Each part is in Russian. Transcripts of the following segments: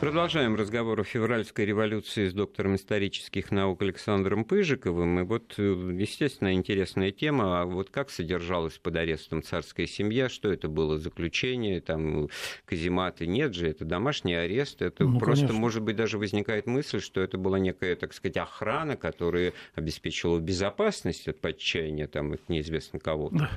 Продолжаем разговор о февральской революции с доктором исторических наук Александром Пыжиковым. И вот, естественно, интересная тема. А вот как содержалась под арестом царская семья? Что это было заключение? Там казематы? Нет же, это домашний арест. Это ну, просто, конечно. может быть, даже возникает мысль, что это была некая, так сказать, охрана, которая обеспечивала безопасность от подчаяния там их неизвестно кого. Да.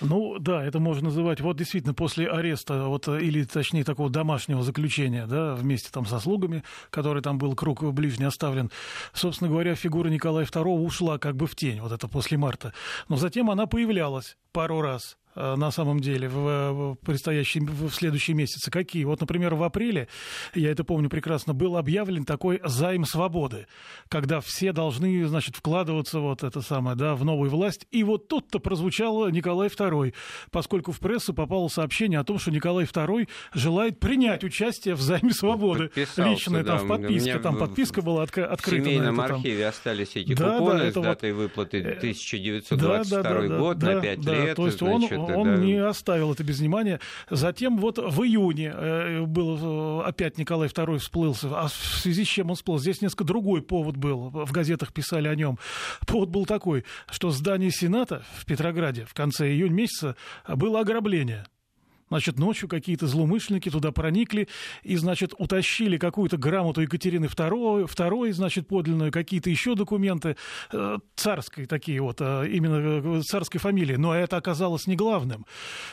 Ну да, это можно называть. Вот действительно после ареста, вот, или точнее такого домашнего заключения, да, вместе вместе там со слугами, который там был круг ближний оставлен. Собственно говоря, фигура Николая II ушла как бы в тень, вот это после марта. Но затем она появлялась пару раз на самом деле в предстоящие, в следующие месяцы. Какие? Вот, например, в апреле, я это помню прекрасно, был объявлен такой займ свободы, когда все должны, значит, вкладываться вот это самое, да, в новую власть. И вот тут-то прозвучал Николай II, поскольку в прессу попало сообщение о том, что Николай II желает принять участие в займе свободы. Лично да. там в подписке, там подписка была отк- открыта. В семейном это, архиве там. остались эти да, купоны да, с датой вот... выплаты 1922 да, да, да, год да, на 5 да, лет. То есть значит, он это, он да. не оставил это без внимания. Затем вот в июне э, был э, опять Николай II всплылся. А в связи с чем он всплыл? Здесь несколько другой повод был. В газетах писали о нем. Повод был такой, что здание Сената в Петрограде в конце июня месяца было ограбление. Значит, ночью какие-то злоумышленники туда проникли и, значит, утащили какую-то грамоту Екатерины II, второй, значит, подлинную, какие-то еще документы э, царской такие вот, э, именно э, царской фамилии. Но это оказалось не главным.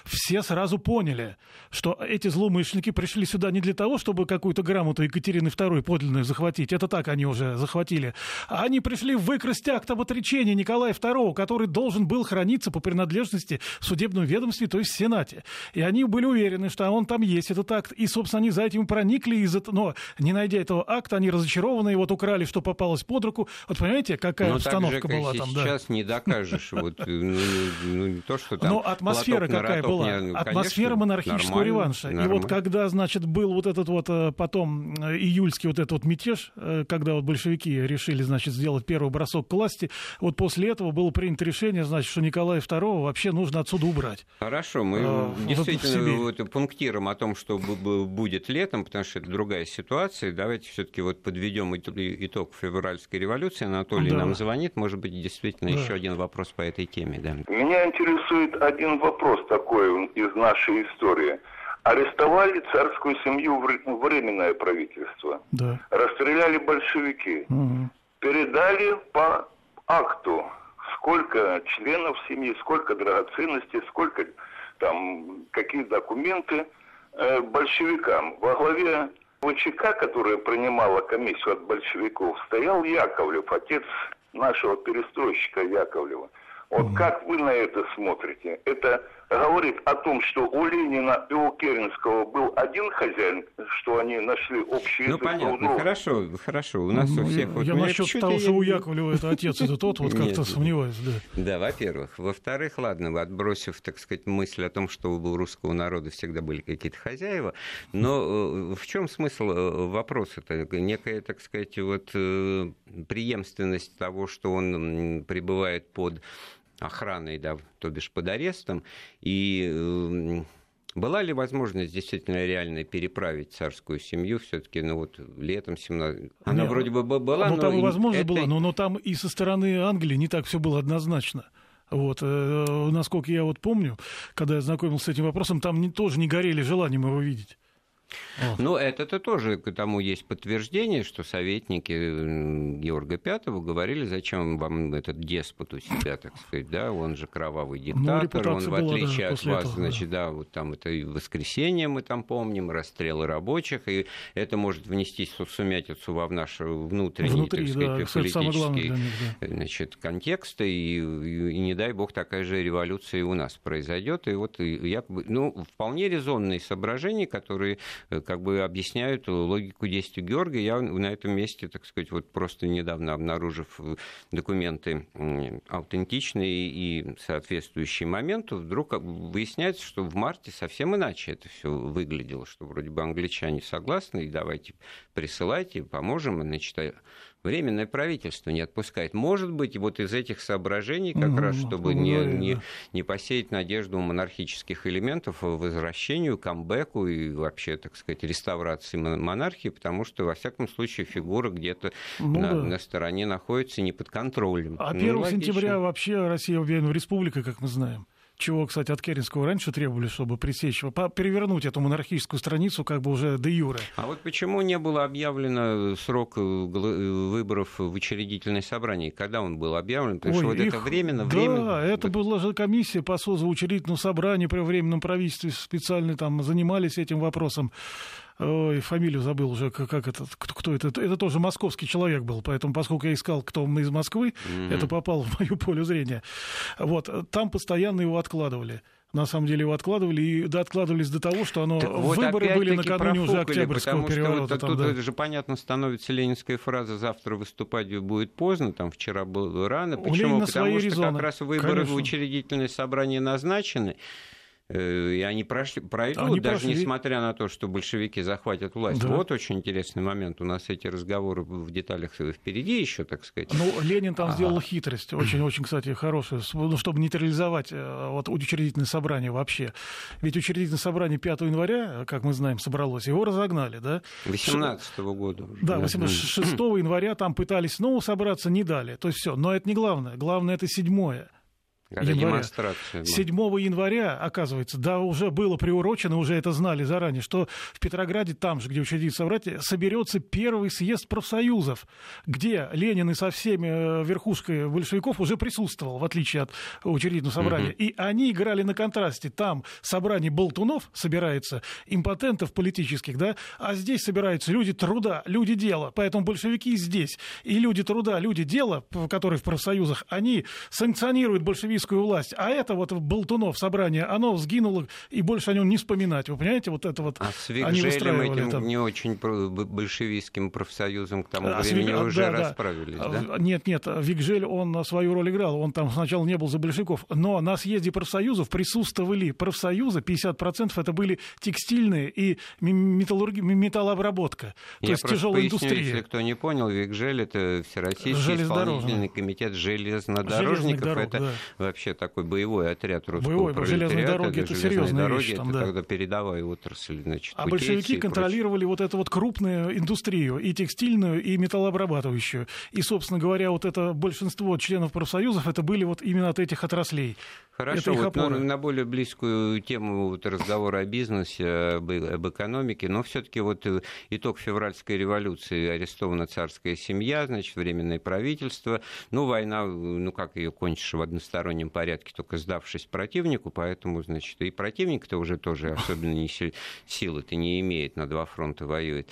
Все сразу поняли, что эти злоумышленники пришли сюда не для того, чтобы какую-то грамоту Екатерины II подлинную захватить. Это так они уже захватили. А они пришли выкрасть акт об отречении Николая II, который должен был храниться по принадлежности в судебном то есть в Сенате. И они были уверены, что он там есть, этот акт. И, собственно, они за этим проникли, из но не найдя этого акта, они разочарованы, и вот украли, что попалось под руку. Вот понимаете, какая но обстановка так же, была там. Сейчас да. не докажешь. Вот, ну, ну, не то, что там Но атмосфера какая была? Атмосфера монархического реванша. И вот когда, значит, был вот этот вот э, потом э, июльский вот этот вот мятеж, э, когда вот большевики решили, значит, сделать первый бросок к власти, вот после этого было принято решение, значит, что Николая II вообще нужно отсюда убрать. Хорошо, мы действительно вот пунктиром о том, что будет летом, потому что это другая ситуация. Давайте все-таки вот подведем итог февральской революции. Анатолий да. нам звонит. Может быть, действительно да. еще один вопрос по этой теме. Да. Меня интересует один вопрос такой из нашей истории. Арестовали царскую семью временное правительство. Да. Расстреляли большевики. Угу. Передали по акту, сколько членов семьи, сколько драгоценностей, сколько там какие документы э, большевикам. Во главе ВЧК, которая принимала комиссию от большевиков, стоял Яковлев, отец нашего перестройщика Яковлева. Вот как вы на это смотрите? Это говорит о том, что у Ленина и у Керенского был один хозяин, что они нашли общий ну, язык. Ну, понятно, хорошо, хорошо. У нас ну, у всех... Я, вот, я насчет того, что у Яковлева это отец, это тот, вот как-то сомневаюсь, да. Да, во-первых. Во-вторых, ладно, отбросив, так сказать, мысль о том, что у русского народа всегда были какие-то хозяева, но э, в чем смысл э, вопроса-то? Некая, так сказать, вот э, преемственность того, что он пребывает под охраной, да, то бишь под арестом, и эм, была ли возможность действительно реально переправить царскую семью все-таки, ну вот летом 17... Она Нет, вроде бы была, ну, но... там и возможность это... была, но, но там и со стороны Англии не так все было однозначно. Вот, э, насколько я вот помню, когда я знакомился с этим вопросом, там не, тоже не горели желанием его видеть. Ну, это-то тоже к тому есть подтверждение, что советники Георга V говорили, зачем вам этот деспот у себя, так сказать, да, он же кровавый ну, диктатор, ну, он, в отличие от вас, этого, значит, да. да, вот там это и воскресенье мы там помним, расстрелы рабочих, и это может внести сумятицу во наш внутренний, Внутри, так сказать, да, политический них, да. значит, контекст, и, и, и, не дай бог, такая же революция и у нас произойдет, и вот я, ну, вполне резонные соображения, которые как бы объясняют логику действий Георгия. Я на этом месте, так сказать, вот просто недавно обнаружив э, документы аутентичные и соответствующие моменту, вдруг выясняется, что в марте совсем иначе это все выглядело, что вроде бы англичане согласны, и давайте присылайте, поможем. Значит, Временное правительство не отпускает. Может быть, вот из этих соображений как угу, раз, чтобы не, не, не посеять надежду у монархических элементов возвращению, камбэку и вообще, так сказать, реставрации монархии, потому что, во всяком случае, фигура где-то ну, на, да. на стороне находится не под контролем. А 1 ну, сентября вообще Россия объявлена республикой, как мы знаем чего, кстати, от Керенского раньше требовали, чтобы пресечь, перевернуть эту монархическую страницу как бы уже де юре. А вот почему не было объявлено срок э, э, выборов в учредительное собрание? Когда он был объявлен? Потому Ой, что вот их... это временно, да, временно... это была же комиссия по созыву учредительного собрания при временном правительстве специально там занимались этим вопросом. Ой, фамилию забыл уже, как, как это, кто, кто это, это тоже московский человек был, поэтому, поскольку я искал, кто он из Москвы, mm-hmm. это попало в мою поле зрения. Вот, там постоянно его откладывали на самом деле его откладывали, и да, откладывались до того, что оно, вот выборы были накануне уже Октябрьского переворота. Что вот, там, тут да. же понятно становится ленинская фраза «завтра выступать будет поздно», там вчера было рано. Почему? Потому что резоны. как раз выборы Конечно. в учредительное собрание назначены, и они прошли, пройдут, они даже прошли. несмотря на то, что большевики захватят власть. Да. Вот очень интересный момент. У нас эти разговоры в деталях впереди еще, так сказать. Ну, Ленин там а сделал хитрость, очень-очень, кстати, хорошую, ну, чтобы нейтрализовать э, вот, учредительное собрание вообще. Ведь учредительное собрание 5 января, как мы знаем, собралось, его разогнали, да? 18 -го года. Уже. Да, 18, 6 января там пытались снова собраться, не дали. То есть все. Но это не главное. Главное, это седьмое. Когда января. демонстрация. 7 января, оказывается, да, уже было приурочено, уже это знали заранее, что в Петрограде, там же, где учредит собратья, соберется первый съезд профсоюзов, где Ленин и со всеми э, верхушкой большевиков уже присутствовал, в отличие от учредительного собрания. Угу. И они играли на контрасте. Там собрание болтунов собирается, импотентов политических, да, а здесь собираются люди труда, люди дела. Поэтому большевики здесь. И люди труда, люди дела, которые в профсоюзах, они санкционируют большевизм российскую власть. А это вот Болтунов собрание, оно сгинуло, и больше о нем не вспоминать. Вы понимаете, вот это вот а с этим там... не очень большевистским профсоюзом к тому а времени Виг... уже да, расправились, да. да? Нет, нет, Вигжель, он свою роль играл. Он там сначала не был за большевиков. Но на съезде профсоюзов присутствовали профсоюзы, 50% это были текстильные и металлурги... металлообработка. Я то есть тяжелая поясню, индустрия. Если кто не понял, Вигжель это Всероссийский исполнительный комитет железнодорожников. Дорог, это да вообще такой боевой отряд русского Боевой, пролетариата. Железные дороги, это серьезная дороги, вещь. Там, это да. тогда передовая отрасль. Значит, а большевики контролировали вот эту вот крупную индустрию, и текстильную, и металлообрабатывающую. И, собственно говоря, вот это большинство членов профсоюзов, это были вот именно от этих отраслей. Хорошо, вот на, на более близкую тему вот разговора о бизнесе, об, об экономике, но все-таки вот э, итог февральской революции, арестована царская семья, значит, временное правительство, ну, война, ну, как ее кончишь в одностороннем одностороннем порядке, только сдавшись противнику, поэтому, значит, и противник-то уже тоже особенно не силы-то не имеет, на два фронта воюет.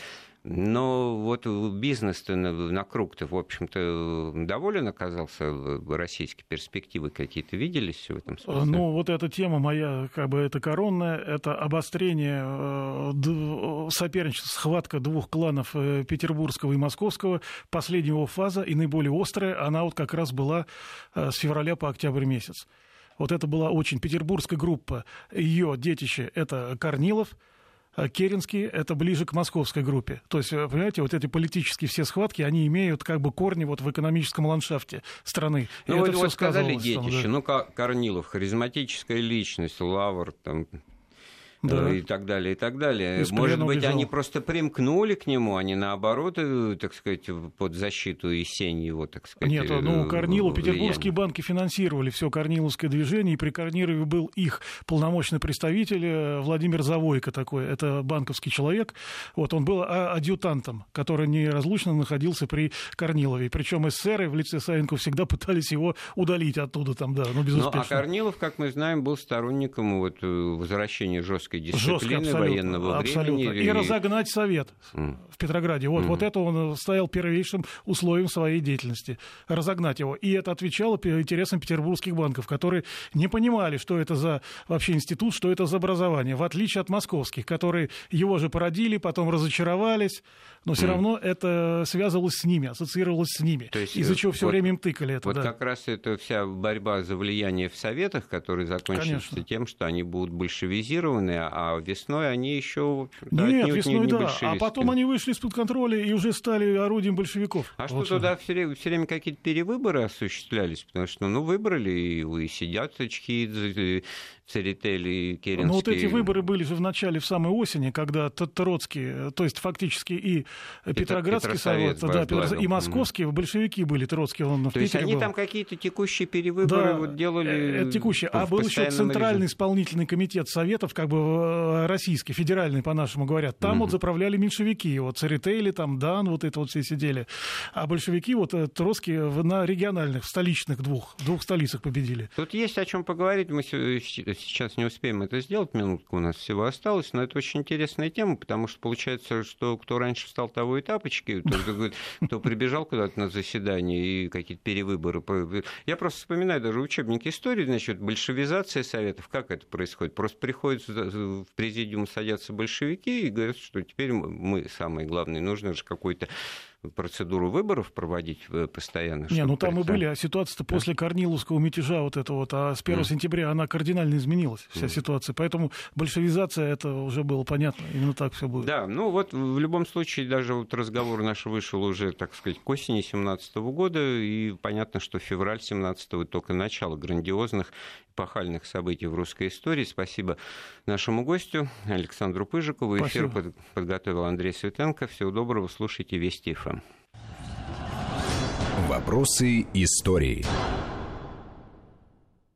Но вот бизнес-то на круг-то, в общем-то, доволен оказался, российские перспективы какие-то виделись в этом смысле? Ну, вот эта тема моя, как бы, это коронная, это обострение э, соперничества, схватка двух кланов э, петербургского и московского, последняя его фаза и наиболее острая, она вот как раз была э, с февраля по октябрь месяц. Вот это была очень петербургская группа, ее детище – это Корнилов – Керенский – это ближе к московской группе. То есть, понимаете, вот эти политические все схватки, они имеют как бы корни вот в экономическом ландшафте страны. Ну, вы вот сказали детище. Да. Ну, Корнилов, харизматическая личность, Лавр, там, да. и так далее, и так далее. Из Может быть, убежал. они просто примкнули к нему, они наоборот, э, так сказать, под защиту и сень его, так сказать. Нет, ну, э, Корнилу, петербургские банки финансировали все корниловское движение, и при Корнилове был их полномочный представитель э, Владимир Завойко такой, это банковский человек. Вот он был а, адъютантом, который неразлучно находился при Корнилове. Причем эсеры в лице Саенко всегда пытались его удалить оттуда, там, да, но безуспешно. Ну, а Корнилов, как мы знаем, был сторонником вот, возвращения жесткой жесткой дисциплины Жестко, военного абсолютно. времени. И, и разогнать Совет mm. В Петрограде. Вот, mm. вот это он стоял первейшим условием своей деятельности. Разогнать его. И это отвечало интересам петербургских банков, которые не понимали, что это за вообще институт, что это за образование, в отличие от московских, которые его же породили, потом разочаровались, но все mm. равно это связывалось с ними, ассоциировалось с ними, из-за чего все вот, время им тыкали это. Вот да. как раз это вся борьба за влияние в Советах, которая закончится Конечно. тем, что они будут большевизированы, а весной они еще Нет, весной не, не да, а потом они вышли из-под контроля и уже стали орудием большевиков. А вот что туда все время, все время какие-то перевыборы осуществлялись? Потому что, ну, выбрали, и, и сидят очки, Церетели и Керенский. Ну, вот эти выборы были же в начале, в самой осени, когда Троцкий, то есть фактически и Петроградский совет, да, и московские, большевики были, Троцкий, он в То есть они был. там какие-то текущие перевыборы да, вот делали? Это текущие. А был еще Центральный режиме. исполнительный комитет советов, как бы э, российский, федеральный, по-нашему говорят. Там mm вот заправляли меньшевики, вот Церетели, там Дан, вот это вот все сидели. А большевики, вот э, Троцкий на региональных, столичных двух, двух столицах победили. Тут есть о чем поговорить. Мы сейчас не успеем это сделать, минутку у нас всего осталось, но это очень интересная тема, потому что получается, что кто раньше встал, того и тапочки, кто, кто прибежал куда-то на заседание и какие-то перевыборы. Я просто вспоминаю даже учебники истории, значит, большевизация Советов, как это происходит? Просто приходят в президиум, садятся большевики и говорят, что теперь мы самые главные, нужно же какой-то процедуру выборов проводить э, постоянно. Не, ну там и были, а ситуация-то да. после Корниловского мятежа вот это вот, а с 1 mm. сентября она кардинально изменилась, вся mm. ситуация. Поэтому большевизация, это уже было понятно, именно так все будет. Да, ну вот в любом случае даже вот разговор наш вышел уже, так сказать, к осени 17 года, и понятно, что февраль 17 только начало грандиозных эпохальных событий в русской истории. Спасибо нашему гостю Александру Пыжикову. Эфир под, подготовил Андрей Светенко. Всего доброго. Слушайте Вести ФМ. Вопросы истории.